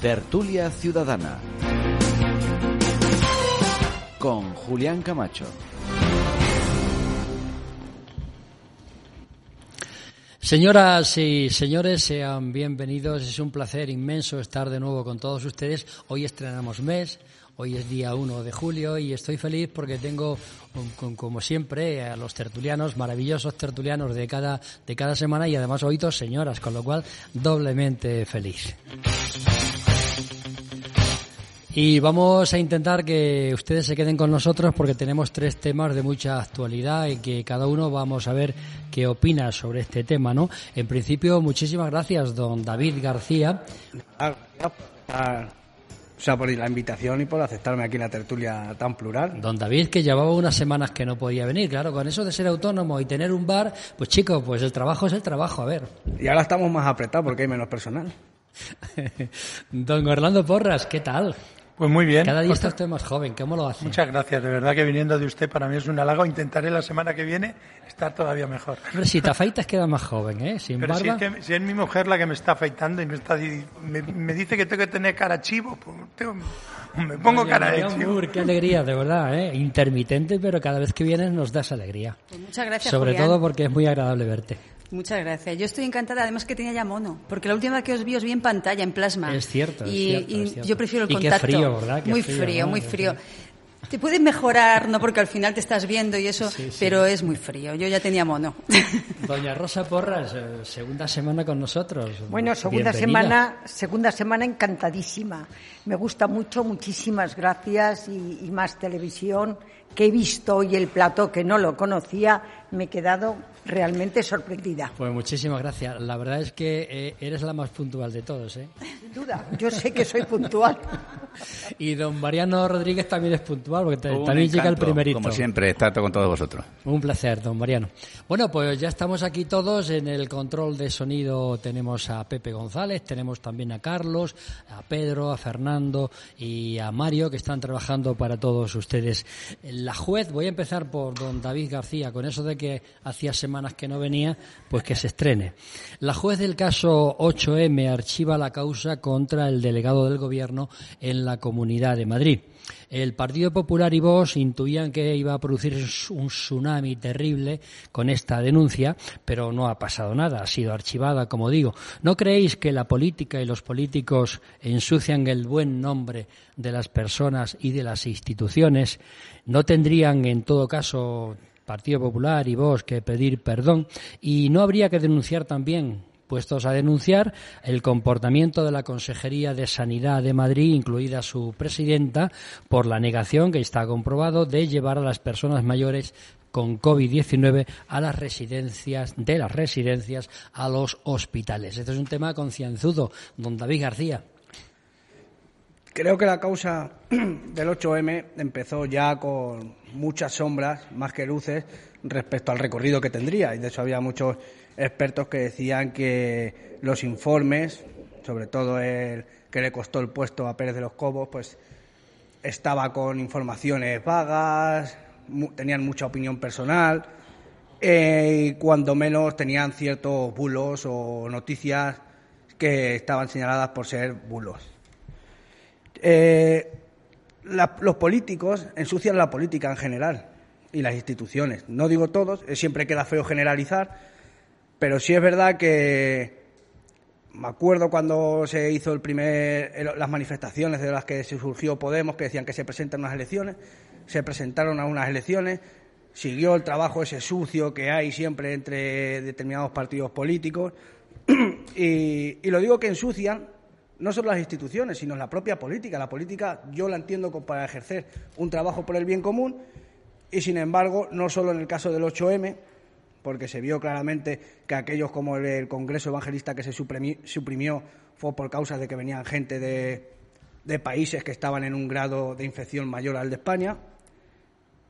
Tertulia Ciudadana con Julián Camacho. Señoras y señores, sean bienvenidos. Es un placer inmenso estar de nuevo con todos ustedes. Hoy estrenamos mes, hoy es día 1 de julio y estoy feliz porque tengo, como siempre, a los tertulianos, maravillosos tertulianos de cada, de cada semana y además hoy dos señoras, con lo cual doblemente feliz. Y vamos a intentar que ustedes se queden con nosotros porque tenemos tres temas de mucha actualidad y que cada uno vamos a ver qué opina sobre este tema, ¿no? En principio, muchísimas gracias, don David García. O sea, por la invitación y por aceptarme aquí en la tertulia tan plural. Don David, que llevaba unas semanas que no podía venir, claro, con eso de ser autónomo y tener un bar, pues chicos, pues el trabajo es el trabajo, a ver. Y ahora estamos más apretados porque hay menos personal. Don Orlando Porras, ¿qué tal? Pues muy bien. Cada día está usted más joven, ¿cómo lo hace? Muchas gracias, de verdad que viniendo de usted para mí es un halago. Intentaré la semana que viene estar todavía mejor. Pero si te afeitas queda más joven, ¿eh? Sin Pero barba. Si, es que, si es mi mujer la que me está afeitando y me, está, me, me dice que tengo que tener cara chivo, pues tengo, me pongo Oye, cara de chivo. Mur, qué alegría, de verdad, ¿eh? Intermitente, pero cada vez que vienes nos das alegría. Pues muchas gracias, Sobre Julián. todo porque es muy agradable verte. Muchas gracias. Yo estoy encantada, además que tenía ya mono, porque la última vez que os vi os vi en pantalla, en plasma. Es cierto, es y, cierto, y es cierto. yo prefiero el Y qué contacto. frío, ¿verdad? Qué muy frío, frío, ¿no? muy frío. Te puedes mejorar, no porque al final te estás viendo y eso, Sí, sí. pero es muy frío. Yo ya tenía mono. Doña Rosa Porras, eh, segunda semana con nosotros. Bueno, segunda Bienvenida. semana, segunda semana encantadísima. Me gusta mucho, muchísimas gracias y, y más televisión que he visto hoy el plató que no lo conocía, me he quedado realmente sorprendida. Pues muchísimas gracias. La verdad es que eh, eres la más puntual de todos, ¿eh? Sin duda, yo sé que soy puntual. Y don Mariano Rodríguez también es puntual, porque te- también llega el encanto, primerito. Como siempre, estar con todos vosotros. Un placer, don Mariano. Bueno, pues ya estamos aquí todos. En el control de sonido tenemos a Pepe González, tenemos también a Carlos, a Pedro, a Fernando y a Mario que están trabajando para todos ustedes. La juez, voy a empezar por don David García, con eso de que hacía semanas que no venía, pues que se estrene. La juez del caso 8M archiva la causa contra el delegado del gobierno en la Comunidad de Madrid. El Partido Popular y Vox intuían que iba a producir un tsunami terrible con esta denuncia, pero no ha pasado nada, ha sido archivada, como digo. ¿No creéis que la política y los políticos ensucian el buen nombre de las personas y de las instituciones? ¿No tendrían, en todo caso, Partido Popular y Vox que pedir perdón? ¿Y no habría que denunciar también puestos a denunciar el comportamiento de la Consejería de Sanidad de Madrid, incluida su presidenta, por la negación que está comprobado de llevar a las personas mayores con COVID-19 a las residencias, de las residencias a los hospitales. Este es un tema concienzudo, don David García. Creo que la causa del 8M empezó ya con muchas sombras, más que luces, respecto al recorrido que tendría. Y de hecho había muchos expertos que decían que los informes, sobre todo el que le costó el puesto a Pérez de los Cobos, pues estaba con informaciones vagas, tenían mucha opinión personal eh, y cuando menos tenían ciertos bulos o noticias que estaban señaladas por ser bulos. Eh, los políticos ensucian la política en general y las instituciones. No digo todos, eh, siempre queda feo generalizar, pero sí es verdad que me acuerdo cuando se hizo el primer, las manifestaciones de las que se surgió Podemos, que decían que se presentan unas elecciones, se presentaron a unas elecciones, siguió el trabajo ese sucio que hay siempre entre determinados partidos políticos, y, y lo digo que ensucian no solo las instituciones, sino la propia política. La política yo la entiendo como para ejercer un trabajo por el bien común y, sin embargo, no solo en el caso del 8M, porque se vio claramente que aquellos como el, Congreso Evangelista que se suprimi- suprimió fue por causa de que venían gente de, de países que estaban en un grado de infección mayor al de España,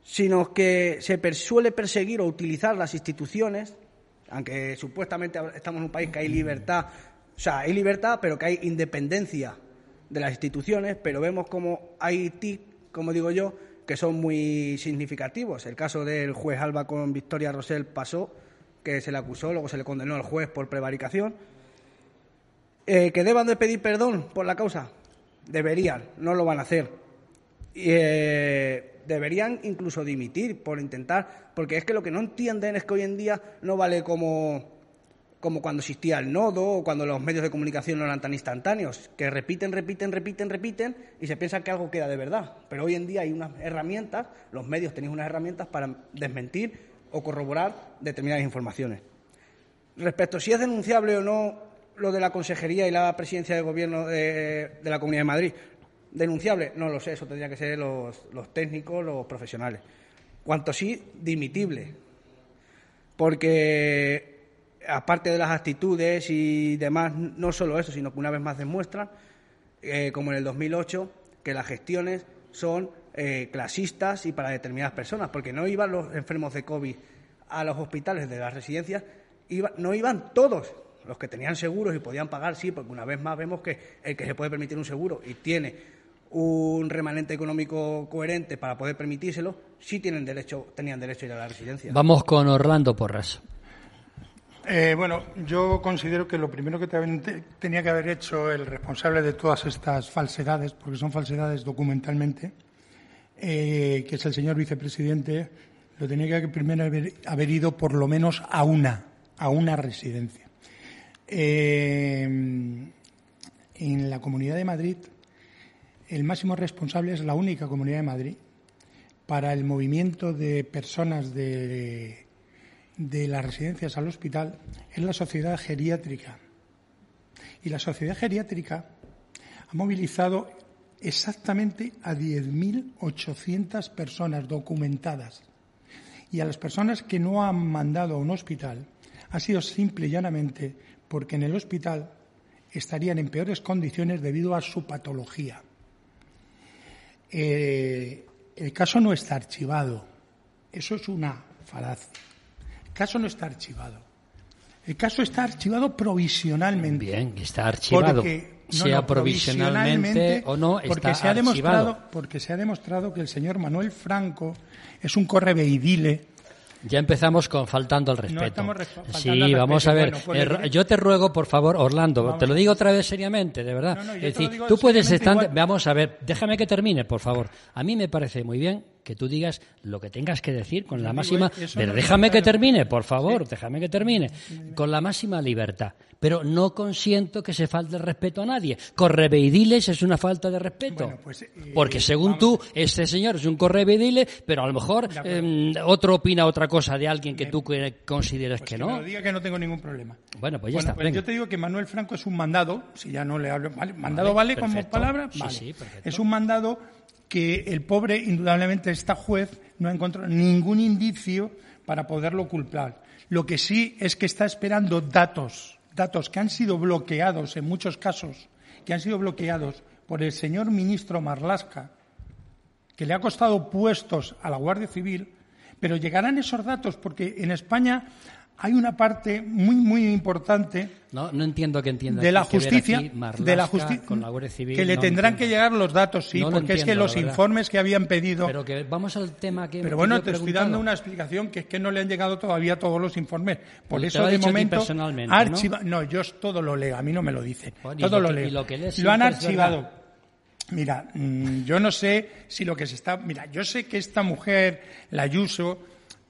sino que se suele perseguir o utilizar las instituciones, aunque supuestamente estamos en un país que hay libertad, sea, hay libertad, pero que hay independencia de las instituciones, pero vemos como hay TIC, como digo yo, que son muy significativos. El caso del juez Alba con Victoria Rosell pasó, que se le acusó, luego se le condenó al juez por prevaricación. Eh, ¿Que deban de pedir perdón por la causa? Deberían, no lo van a hacer. Eh, deberían incluso dimitir por intentar, porque es que lo que no entienden es que hoy en día no vale como, como cuando existía el nodo o cuando los medios de comunicación no eran tan instantáneos, que repiten, repiten, repiten, repiten y se piensa que algo queda de verdad. Pero hoy en día hay unas herramientas, los medios tenéis unas herramientas para desmentir o corroborar determinadas informaciones. Respecto a si es denunciable o no lo de la consejería y la presidencia de gobierno de, la Comunidad de Madrid, denunciable, no lo sé, eso tendría que ser los, los técnicos, los profesionales. Cuanto sí, dimitible. Porque aparte de las actitudes y demás, no solo eso, sino que una vez más demuestran, eh, como en el 2008, que las gestiones son eh, clasistas y para determinadas personas, porque no iban los enfermos de COVID a los hospitales de las residencias, no iban todos los que tenían seguros y podían pagar, sí, porque una vez más vemos que el que se puede permitir un seguro y tiene un remanente económico coherente para poder permitírselo, sí tienen derecho, tenían derecho a ir a la residencia. Vamos con Orlando Porras. Eh, bueno, yo considero que lo primero que te- tenía que haber hecho el responsable de todas estas falsedades, porque son falsedades documentalmente, eh, que es el señor vicepresidente, lo tenía que primero haber, haber ido por lo menos a una, a una residencia. Eh, en la Comunidad de Madrid, el máximo responsable es la única Comunidad de Madrid para el movimiento de personas de de las residencias al hospital es la sociedad geriátrica. Y la sociedad geriátrica ha movilizado exactamente a 10.800 personas documentadas. Y a las personas que no han mandado a un hospital ha sido simple y llanamente porque en el hospital estarían en peores condiciones debido a su patología. Eh, el caso no está archivado. Eso es una falacia. El caso no está archivado. El caso está archivado provisionalmente. Bien, está archivado. Porque, no, sea no, provisionalmente o no, porque está se ha archivado. demostrado, porque se ha demostrado que el señor Manuel Franco es un correveidile Ya empezamos con faltando al respeto. estamos resp- faltando sí, al vamos a ver. Bueno, pues Eh, yo te ruego, por favor, Orlando, Vamos te lo digo otra vez seriamente, de verdad. No, no, es decir, tú puedes estar. igual. Vamos a ver, déjame que termine, por favor. A mí me parece muy bien que tú digas lo que tengas que decir con la máxima. eso Pero déjame que termine, por favor, déjame que termine. Con la máxima libertad. Pero no consiento que se falte el respeto a nadie. Correveidiles es una falta de respeto. Bueno, pues, eh, Porque según tú, este señor es un correveidile, pero a lo mejor eh, otro opina otra cosa de alguien que tú consideres Pues que no. diga que no tengo ningún problema. Bueno, pues ya Bueno, está. pues venga. yo te digo que Manuel Franco es un mandado, si ya no le hablo, ¿vale? mandado vale, como perfecto. palabra, Sí, vale. sí, perfecto. es un mandado que el pobre, indudablemente, esta juez no ha encontrado ningún indicio para poderlo culpar. Lo que sí es que está esperando datos, datos que han sido bloqueados en muchos casos, que han sido bloqueados por el señor ministro Marlasca, que le ha costado puestos a la Guardia Civil, pero llegarán esos datos porque en España hay una parte muy, muy importante No, no entiendo que entienda. de la justicia, aquí Marlaska de la justicia, con la Guardia Civil. que le no tendrán entiendo. que llegar los datos, sí, No porque es que los informes que habían pedido. Pero que vamos al tema que. Pero bueno, te estoy dando una explicación que es que no le han llegado todavía todos los informes. Por te eso de momento personalmente, archiva- ¿no? yo todo lo leo, a mí no me lo dicen. Bueno, todo lo leo. lo han archivado. verdad. Mira, mm, yo no sé si lo que se está, mira, yo sé que esta mujer, la Ayuso,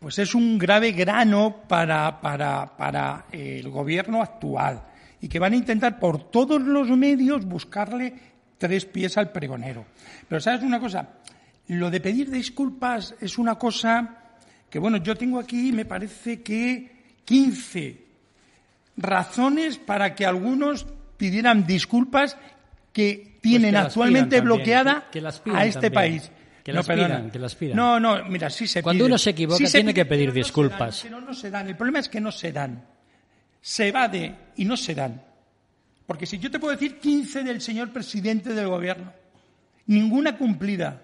pues es un grave grano para, para, para el gobierno actual y que van a intentar por todos los medios buscarle tres pies al pregonero. Pero sabes una cosa, lo de pedir disculpas es una cosa que, bueno, yo tengo aquí, me parece que 15 razones para que algunos pidieran disculpas que tienen Pues que actualmente también, bloqueada que- a este también. país. Que no, las perdona. pidan, que las pidan. No, no, mira, sí se Cuando uno se equivoca, Sí se tiene que pedir no disculpas. dan, pero no se dan. El problema es que no se dan. Se evade y no se dan. Porque si yo te puedo decir 15 del señor presidente del gobierno, ninguna cumplida.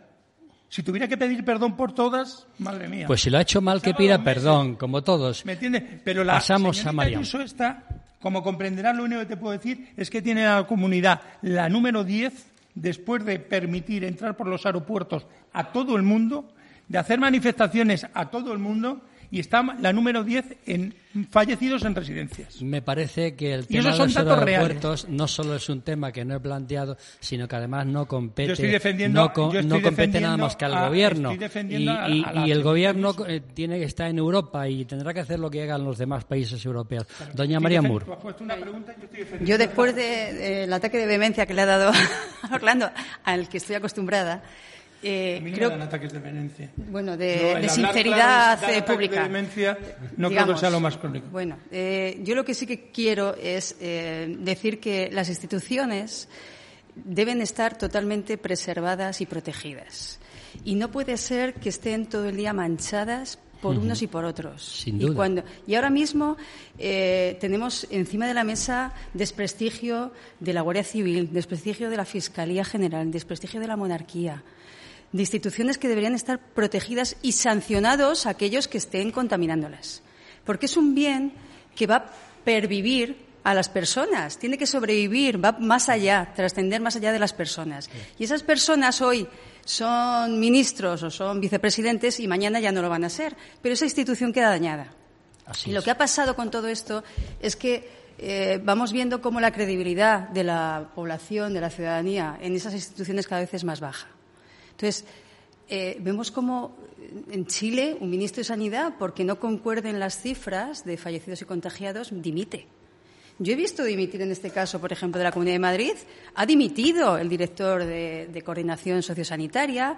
Si tuviera que pedir perdón por todas, madre mía. Pues si lo ha hecho mal, que pida perdón, como todos. ¿Me entiendes? Pero la Pasamos a. Ayuso esta, como comprenderás, lo único que te puedo decir es que tiene la comunidad la número 10 después de permitir entrar por los aeropuertos a todo el mundo, de hacer manifestaciones a todo el mundo y está la número 10 en fallecidos en residencias. Me parece que el tema de los aeropuertos no solo es un tema que no he planteado, sino que además no compete, no, compete nada más que al gobierno. Y, el gobierno eh, tiene que estar en Europa y tendrá que hacer lo que hagan los demás países europeos. Doña María Moore. Yo después del ataque de vehemencia que le ha dado a Orlando, al que estoy acostumbrada, eh, creo, ataques de vehemencia. Bueno, de, sinceridad eh, pública. De demencia, no creo que sea lo más crónico. Bueno, eh, yo lo que sí que quiero es eh, decir que las instituciones deben estar totalmente preservadas y protegidas. Y no puede ser que estén todo el día manchadas por unos y por otros. Sin duda. Y, cuando, y ahora mismo eh, tenemos encima de la mesa desprestigio de la Guardia Civil, desprestigio de la Fiscalía General, desprestigio de la monarquía de instituciones que deberían estar protegidas y sancionados aquellos que estén contaminándolas. Porque es un bien que va a pervivir a las personas, tiene que sobrevivir, va más allá, trascender más allá de las personas. Y esas personas hoy son ministros o son vicepresidentes y mañana ya no lo van a ser, pero esa institución queda dañada. y lo que ha pasado con todo esto es que eh, vamos viendo cómo la credibilidad de la población, de la ciudadanía en esas instituciones cada vez es más baja. Entonces, eh, vemos como en Chile un ministro de Sanidad, porque no concuerden las cifras de fallecidos y contagiados, dimite. Yo he visto dimitir en este caso, por ejemplo, de la Comunidad de Madrid. Ha dimitido el director de, Coordinación Sociosanitaria.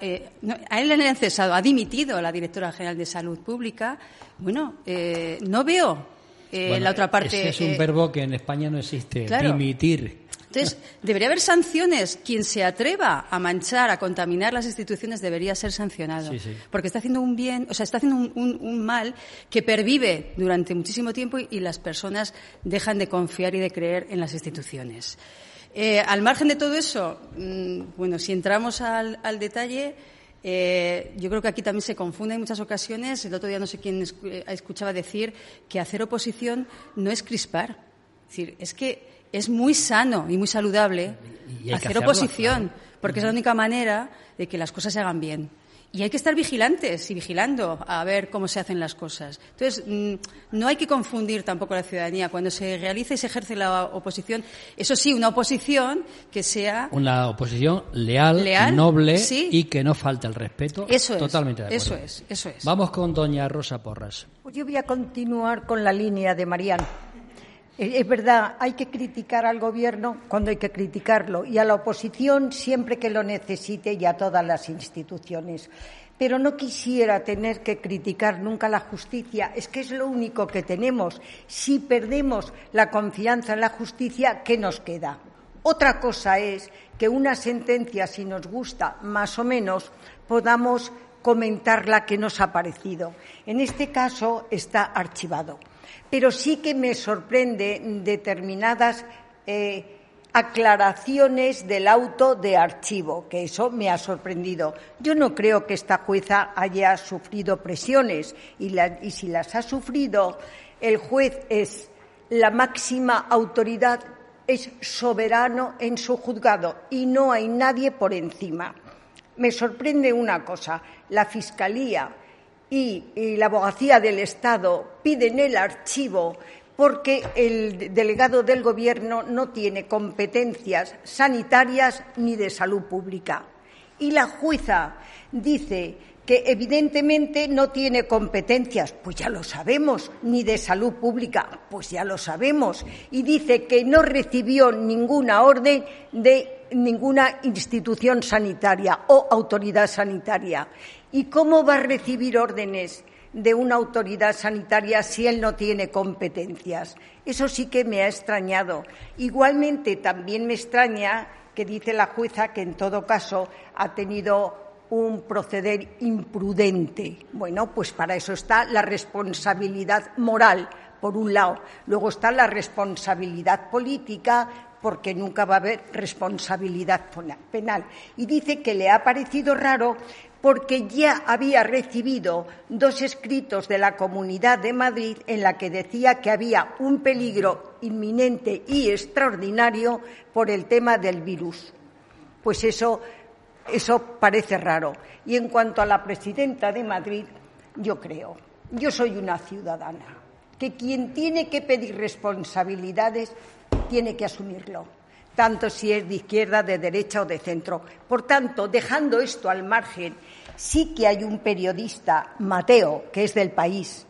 Eh, a él le han cesado. Ha dimitido la directora general de Salud Pública. Bueno, eh, no veo la otra parte. es un verbo que en España no existe. Dimitir. Entonces, debería haber sanciones. Quien se atreva a manchar, a contaminar las instituciones debería ser sancionado. Porque está haciendo un bien, o sea, está haciendo un, mal que pervive durante muchísimo tiempo y, las personas dejan de confiar y de creer en las instituciones. Eh, al margen de todo eso, mm, bueno, si entramos al, detalle, eh, yo creo que aquí también se confunde en muchas ocasiones. El otro día no sé quién eh, escuchaba decir que hacer oposición no es crispar. Es decir, es que es muy sano y muy saludable hacer oposición, porque es la única manera de que las cosas se hagan bien. Y hay que estar vigilantes y vigilando a ver cómo se hacen las cosas. Entonces, mm, no hay que confundir tampoco a la ciudadanía. Cuando se realiza y se ejerce la oposición, eso sí, una oposición que sea. Una oposición leal, noble y que no falte el respeto. Eso es. Totalmente de acuerdo. Eso es, eso es. Vamos con doña Rosa Porras. Pues yo voy a continuar con la línea de Mariano. Eh, es verdad, hay que criticar al Gobierno cuando hay que criticarlo y a la oposición siempre que lo necesite y a todas las instituciones. Pero no quisiera tener que criticar nunca la justicia. Es que es lo único que tenemos. Si perdemos la confianza en la justicia, ¿qué nos queda? Otra cosa es que una sentencia, si nos gusta más o menos, podamos comentar la que nos ha parecido. En este caso está archivado pero sí que me sorprende determinadas eh, aclaraciones del auto de archivo, que eso me ha sorprendido. Yo no creo que esta jueza haya sufrido presiones y, y si las ha sufrido, el juez es la máxima autoridad, es soberano en su juzgado y no hay nadie por encima. Me sorprende una cosa, la Fiscalía y, la abogacía del Estado piden el archivo porque el delegado del Gobierno no tiene competencias sanitarias ni de salud pública. Y la jueza dice que evidentemente no tiene competencias, pues ya lo sabemos, ni de salud pública, pues ya lo sabemos, y dice que no recibió ninguna orden de ninguna institución sanitaria o autoridad sanitaria. ¿Y cómo va a recibir órdenes de una autoridad sanitaria si él no tiene competencias? Eso sí que me ha extrañado. Igualmente, también me extraña que dice la jueza que en todo caso ha tenido un proceder imprudente. Bueno, pues para eso está la responsabilidad moral, por un lado. Luego está la responsabilidad política, porque nunca va a haber responsabilidad penal. Y dice que le ha parecido raro porque ya había recibido dos escritos de la Comunidad de Madrid en la que decía que había un peligro inminente y extraordinario por el tema del virus. Pues eso, eso parece raro. Y en cuanto a la presidenta de Madrid, yo creo, yo soy una ciudadana, que quien tiene que pedir responsabilidades tiene que asumirlo, tanto si es de izquierda, de derecha o de centro. Por tanto, dejando esto al margen, sí que hay un periodista, Mateo, que es del país,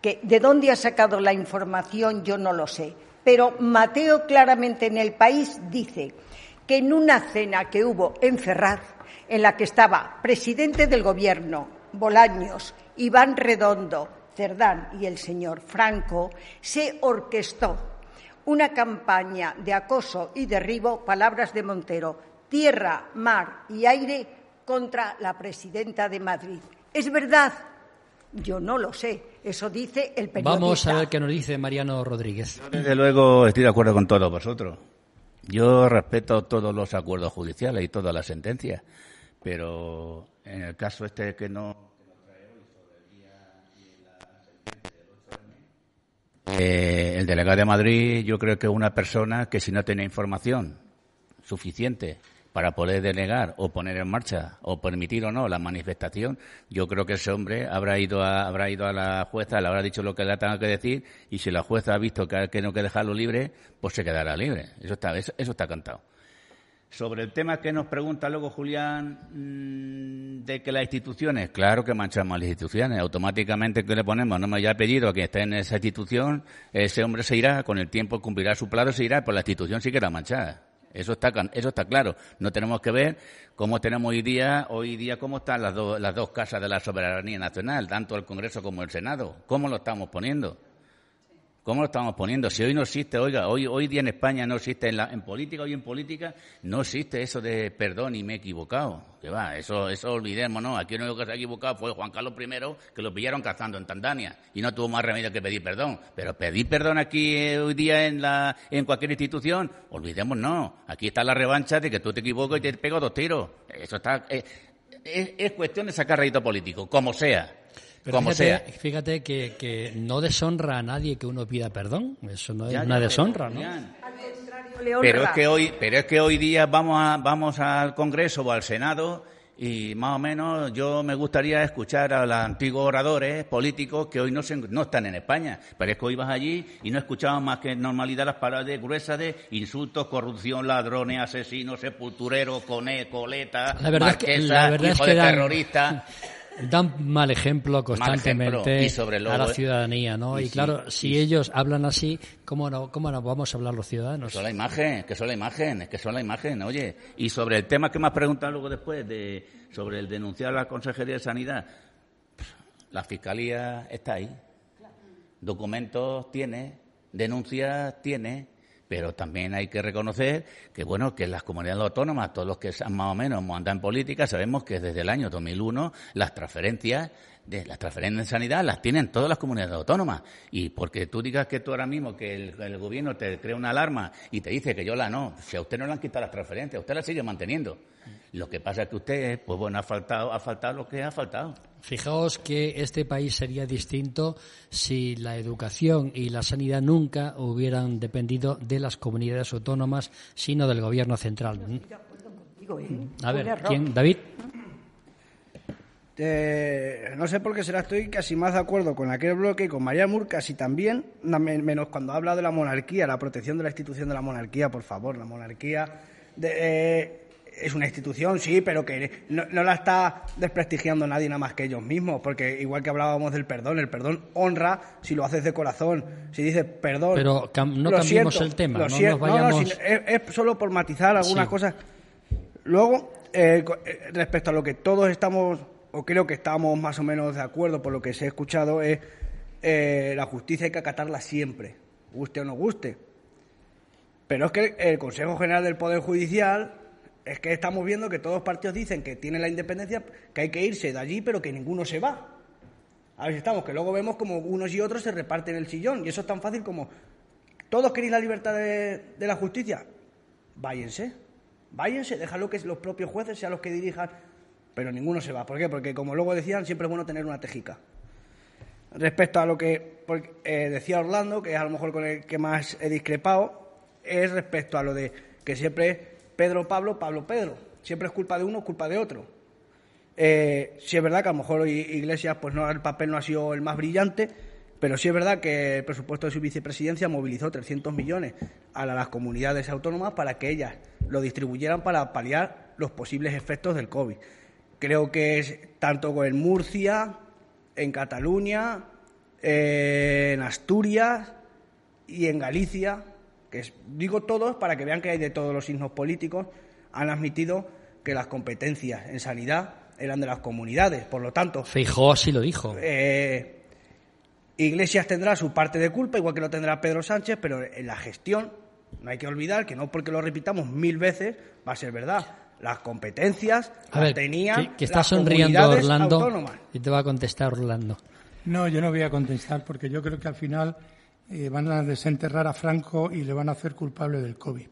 que de dónde ha sacado la información yo no lo sé, pero Mateo claramente en el país dice que en una cena que hubo en Ferraz, en la que estaba presidente del Gobierno, Bolaños, Iván Redondo, Cerdán y el señor Franco, se orquestó una campaña de acoso y derribo, palabras de Montero, tierra, mar y aire contra la presidenta de Madrid. ¿Es verdad? Yo no lo sé. Eso dice el periodista. Vamos a ver qué nos dice Mariano Rodríguez. Yo, desde luego, estoy de acuerdo con todos vosotros. Yo respeto todos los acuerdos judiciales y todas las sentencias, pero en el caso este que no. Eh, el delegado de Madrid, yo creo que es una persona que si no tiene información suficiente para poder denegar o poner en marcha o permitir o no la manifestación, yo creo que ese hombre habrá ido a, habrá ido a la jueza, le habrá dicho lo que le tenga que decir y si la jueza ha visto que, que no que dejarlo libre, pues se quedará libre. Eso está, eso, eso está cantado. Sobre el tema que nos pregunta luego Julián mmm, de que las instituciones, claro que manchamos las instituciones, automáticamente que le ponemos, no me haya pedido a que esté en esa institución, ese hombre se irá, con el tiempo cumplirá su plazo, se irá, pues la institución sí queda manchada. Eso está, eso está claro. No tenemos que ver cómo tenemos hoy día, hoy día cómo están las, do, las dos casas de la soberanía nacional, tanto el Congreso como el Senado. ¿Cómo lo estamos poniendo? ¿Cómo lo estamos poniendo? Si hoy no existe, oiga, hoy, hoy día en España no existe, en, la, en política, hoy en política, no existe eso de perdón y me he equivocado. Que va, eso, eso olvidemos, ¿no? Aquí el único que se ha equivocado fue Juan Carlos I, que lo pillaron cazando en Tanzania y no tuvo más remedio que pedir perdón. Pero pedir perdón aquí eh, hoy día en, la, en cualquier institución, olvidemos, no. Aquí está la revancha de que tú te equivocas y te pego dos tiros. Eso está, eh, es, es cuestión de sacar rédito político, como sea. Pero como fíjate, sea. Fíjate que, que, no deshonra a nadie que uno pida perdón. Eso no es Ya, una ya, deshonra, pero, ¿no? Pero es que hoy, pero es que hoy día vamos a, vamos al Congreso o al Senado y más o menos yo me gustaría escuchar a los antiguos oradores políticos que hoy no, se, no están en España. Pero es que hoy vas allí y no escuchamos más que en normalidad las palabras gruesas de insultos, corrupción, ladrones, asesinos, sepultureros, coné, coleta, La verdad es que- marquesa, la verdad es hijo que de dan- terrorista. Dan mal ejemplo constantemente ejemplo. Y sobre lo- a la ciudadanía, ¿no? y Y, sí, claro, si y- ellos hablan así, ¿cómo no, cómo no vamos a hablar los ciudadanos? Que son la imagen, que son la imagen, es que son la imagen, oye. Y sobre el tema que me has preguntado luego después, de, sobre el denunciar a la Consejería de Sanidad, la Fiscalía está ahí. Documentos tiene, denuncias tiene, pero también hay que reconocer que, bueno, que las comunidades autónomas, todos los que más o menos andan en política, sabemos que desde el año 2001 las transferencias de las transferencias de sanidad las tienen todas las comunidades autónomas. Y porque tú digas que tú ahora mismo, que el, el gobierno te crea una alarma y te dice que yo la no, si a usted no le han quitado las transferencias, usted las sigue manteniendo. Lo que pasa es que usted, pues bueno, ha faltado, ha faltado lo que ha faltado. Fijaos que este país sería distinto si la educación y la sanidad nunca hubieran dependido de las comunidades autónomas, sino del gobierno central. ¿eh? A ver. ¿quién? David. Eh, no sé por qué será, estoy casi más de acuerdo con aquel bloque y con María Mur, casi también, menos cuando habla de la monarquía, la protección de la institución de la monarquía, por favor, la monarquía de- eh, es una institución, sí, pero que no, no la está desprestigiando nadie nada más que ellos mismos, porque igual que hablábamos del perdón, el perdón honra si lo haces de corazón, si dices perdón. Pero cam- no cambiemos siento, el tema, no nos siento, no, no, vayamos- si- es, es solo por matizar algunas Sí. cosas. Luego, eh, eh, respecto a lo que todos estamos, o creo que estamos más o menos de acuerdo por lo que se ha escuchado, es eh, la justicia hay que acatarla siempre, guste o no guste. Pero es que el Consejo General del Poder Judicial es que estamos viendo que todos los partidos dicen que tienen la independencia, que hay que irse de allí, pero que ninguno se va. A ver si estamos, que luego vemos como unos y otros se reparten el sillón. Y eso es tan fácil como, ¿todos queréis la libertad de, de la justicia? Váyanse, váyanse, déjalo que los propios jueces sean los que dirijan, pero ninguno se va. ¿Por qué? Porque como luego decían, siempre es bueno tener una tejica. Respecto a lo que eh, decía Orlando, que es a lo mejor con el que más he discrepado, es respecto a lo de que siempre es Pedro Pablo, Pablo Pedro. Siempre es culpa de uno, culpa de otro. Eh, sí es verdad que a lo mejor Iglesias, pues no, el papel no ha sido el más brillante, pero sí es verdad que el presupuesto de su vicepresidencia movilizó 300 millones a las comunidades autónomas para que ellas lo distribuyeran para paliar los posibles efectos del COVID. Creo que es tanto en Murcia, en Cataluña, eh, en Asturias y en Galicia, que digo todos para que vean que hay de todos los signos políticos, han admitido que las competencias en sanidad eran de las comunidades. Por lo tanto. Fijó así lo dijo. Eh, Iglesias tendrá su parte de culpa, igual que lo tendrá Pedro Sánchez, pero en la gestión no hay que olvidar que no porque lo repitamos mil veces va a ser verdad. Las competencias a tenían que, está sonriendo Orlando y te va a contestar Orlando. No, yo no voy a contestar porque yo creo que al final eh, van a desenterrar a Franco y le van a hacer culpable del COVID.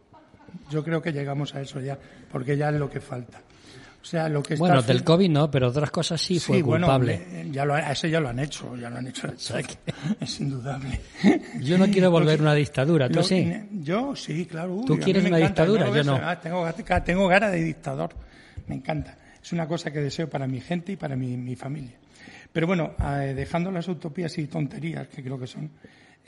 Yo creo que llegamos a eso ya, porque ya es lo que falta. O sea, lo que bueno, del COVID no, pero otras cosas sí, fue culpable. Bueno, ya lo, ese ya lo han hecho, ya lo han hecho. es indudable. Yo no quiero volver a una dictadura, ¿tú sí? Yo sí, claro. ¿Tú quieres una dictadura? Yo no. Tengo, tengo cara de dictador. Me encanta. Es una cosa que deseo para mi gente y para mi, familia. Pero bueno, eh, dejando las utopías y tonterías, que creo que son,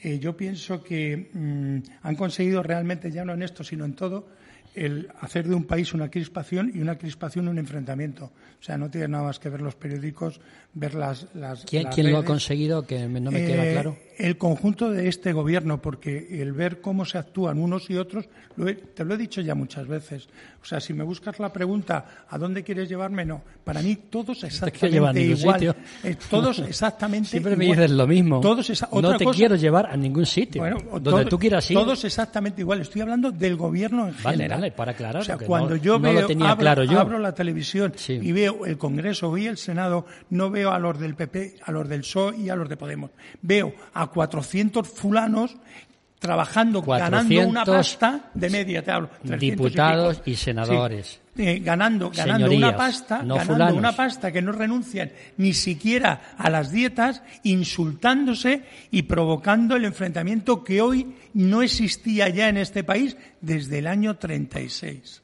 eh, yo pienso que mm, han conseguido realmente, ya no en esto, sino en todo, el hacer de un país una crispación y una crispación un enfrentamiento. O sea, no tiene nada más que ver los periódicos, ver las. las ¿Quién, ¿quién lo ha conseguido? Que no me queda eh, claro. El conjunto de este gobierno, porque el ver cómo se actúan unos y otros, te lo he dicho ya muchas veces. O sea, si me buscas la pregunta, ¿a dónde quieres llevarme? No. Para mí, todos exactamente igual. Eh, todos exactamente Siempre me dices lo mismo. Todos no te quiero llevar a ningún sitio. donde tú quieras ir. Todos exactamente igual. Estoy hablando del gobierno en general. Vale, para aclarar. O sea, cuando yo veo, abro, la televisión y veo el Congreso, veo el Senado, no veo a los del PP, a los del PSOE y a los de Podemos. Veo a 400 fulanos trabajando, ganando una pasta de media, te hablo. Diputados y, senadores. Eh, ganando, ganando una pasta, ganando una pasta que no renuncian ni siquiera a las dietas, insultándose y provocando el enfrentamiento que hoy no existía ya en este país desde el año 36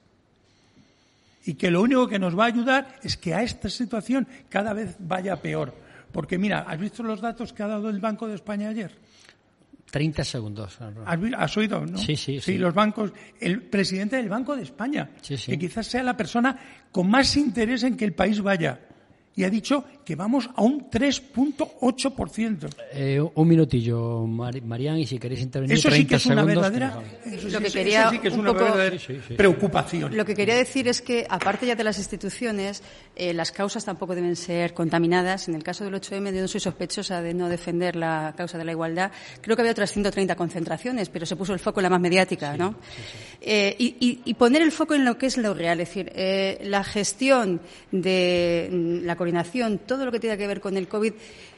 y que lo único que nos va a ayudar es que a esta situación cada vez vaya peor. Porque mira, ¿has visto los datos que ha dado el Banco de España ayer? 30 segundos. ¿Has, oído? ¿no? Sí, sí, sí. los bancos, el presidente del Banco de España, que quizás sea la persona con más interés en que el país vaya y ha dicho que vamos a un 3.8%. Eh, un minutillo, Marián, y si queréis intervenir. Eso sí que es una verdadera, preocupación. Lo que quería decir es que, aparte ya de las instituciones, eh, las causas tampoco deben ser contaminadas. En el caso del 8M, yo no soy sospechosa de no defender la causa de la igualdad. Creo que había otras 130 concentraciones, pero se puso el foco en la más mediática, ¿no? Eh, y, y, poner el foco en lo que es lo real, es decir, eh, la gestión de mm, la coordinación, todo lo que tenga que ver con el COVID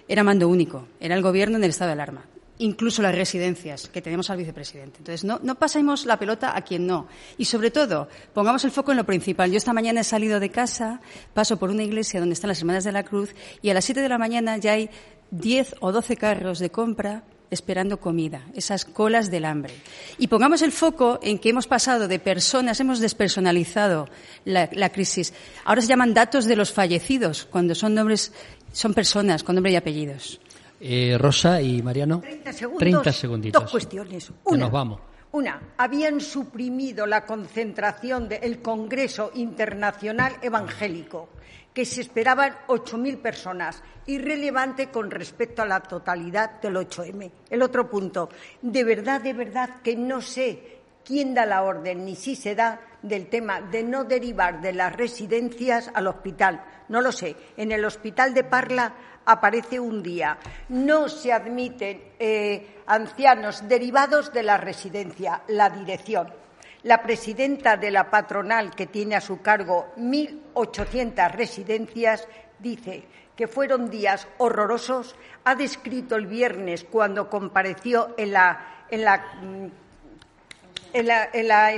era mando único, era el gobierno en el estado de alarma. Incluso las residencias, que tenemos al vicepresidente. Entonces, no, no pasemos la pelota a quien no. Y sobre todo, pongamos el foco en lo principal. Yo esta mañana he salido de casa, paso por una iglesia donde están las Hermanas de la Cruz, y a las siete de la mañana ya hay diez o doce carros de compra esperando comida, esas colas del hambre. Y pongamos el foco en que hemos pasado de personas, hemos despersonalizado la, crisis. Ahora se llaman datos de los fallecidos, cuando son nombres, son personas con nombre y apellidos. Eh, Rosa y Mariano. 30 segundos. segunditos. Dos cuestiones. Una, nos vamos. Una, habían suprimido la concentración del Congreso Internacional Evangélico que se esperaban 8.000 personas, irrelevante con respecto a la totalidad del 8M. El otro punto, de verdad, de verdad que no sé quién da la orden ni si se da del tema de no derivar de las residencias al hospital. No lo sé. En el hospital de Parla aparece un día. No se admiten eh, ancianos derivados de la residencia, la dirección la presidenta de la patronal, que tiene a su cargo 1.800 residencias, dice que fueron días horrorosos. Ha descrito el viernes, cuando compareció en la, en la, en la,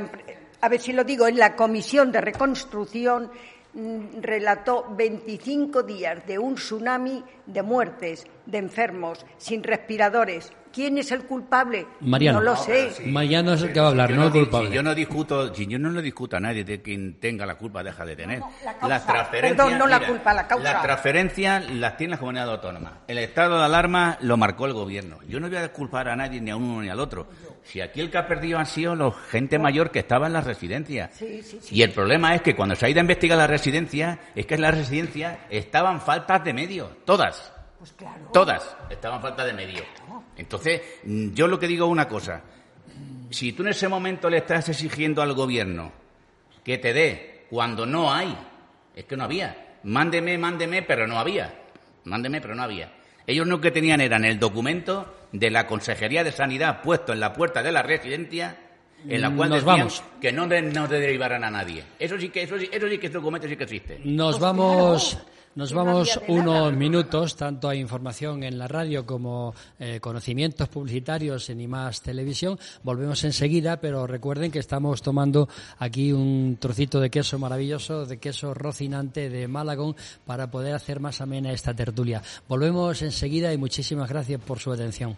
a ver si lo digo, en la Comisión de Reconstrucción, mm, relató 25 días de un tsunami de muertes, de enfermos, sin respiradores, ¿Quién es el culpable? Mariano. No lo sé. Mariano es el que va a hablar, no el culpable. Si yo no discuto, si yo no le discuto a nadie de quien tenga la culpa, deja de tener. la causa. las transferencias, Perdón, no la culpa, la causa. Las transferencias las tiene la comunidad autónoma. El estado de alarma lo marcó el gobierno. Yo no voy a culpar a nadie, ni a uno ni al otro. Si aquí el que ha perdido han sido la gente mayor que estaba en las residencias. Sí, sí, sí. Y el problema es que cuando se ha ido a investigar las residencias, es que en las residencias estaban faltas de medios, todas. Pues claro. Todas estaban falta de medio. Entonces, mm, yo lo que digo es una cosa. Si tú en ese momento le estás exigiendo al gobierno que te dé cuando no hay, es que no había. Mándeme, mándeme, pero no había. Mándeme, pero no había. Ellos lo que tenían eran el documento de la Consejería de Sanidad puesto en la puerta de la residencia en la cual Nos decían vamos. que no, de- no te derivaran a nadie. Eso sí que eso sí, eso sí que ese documento sí que existe. Nos Pues vamos. Nos vamos unos minutos, tanto a información en la radio como eh, conocimientos publicitarios en IMAS Televisión. Volvemos enseguida, pero recuerden que estamos tomando aquí un trocito de queso maravilloso, de queso rocinante de Malagón, para poder hacer más amena esta tertulia. Volvemos enseguida y muchísimas gracias por su atención.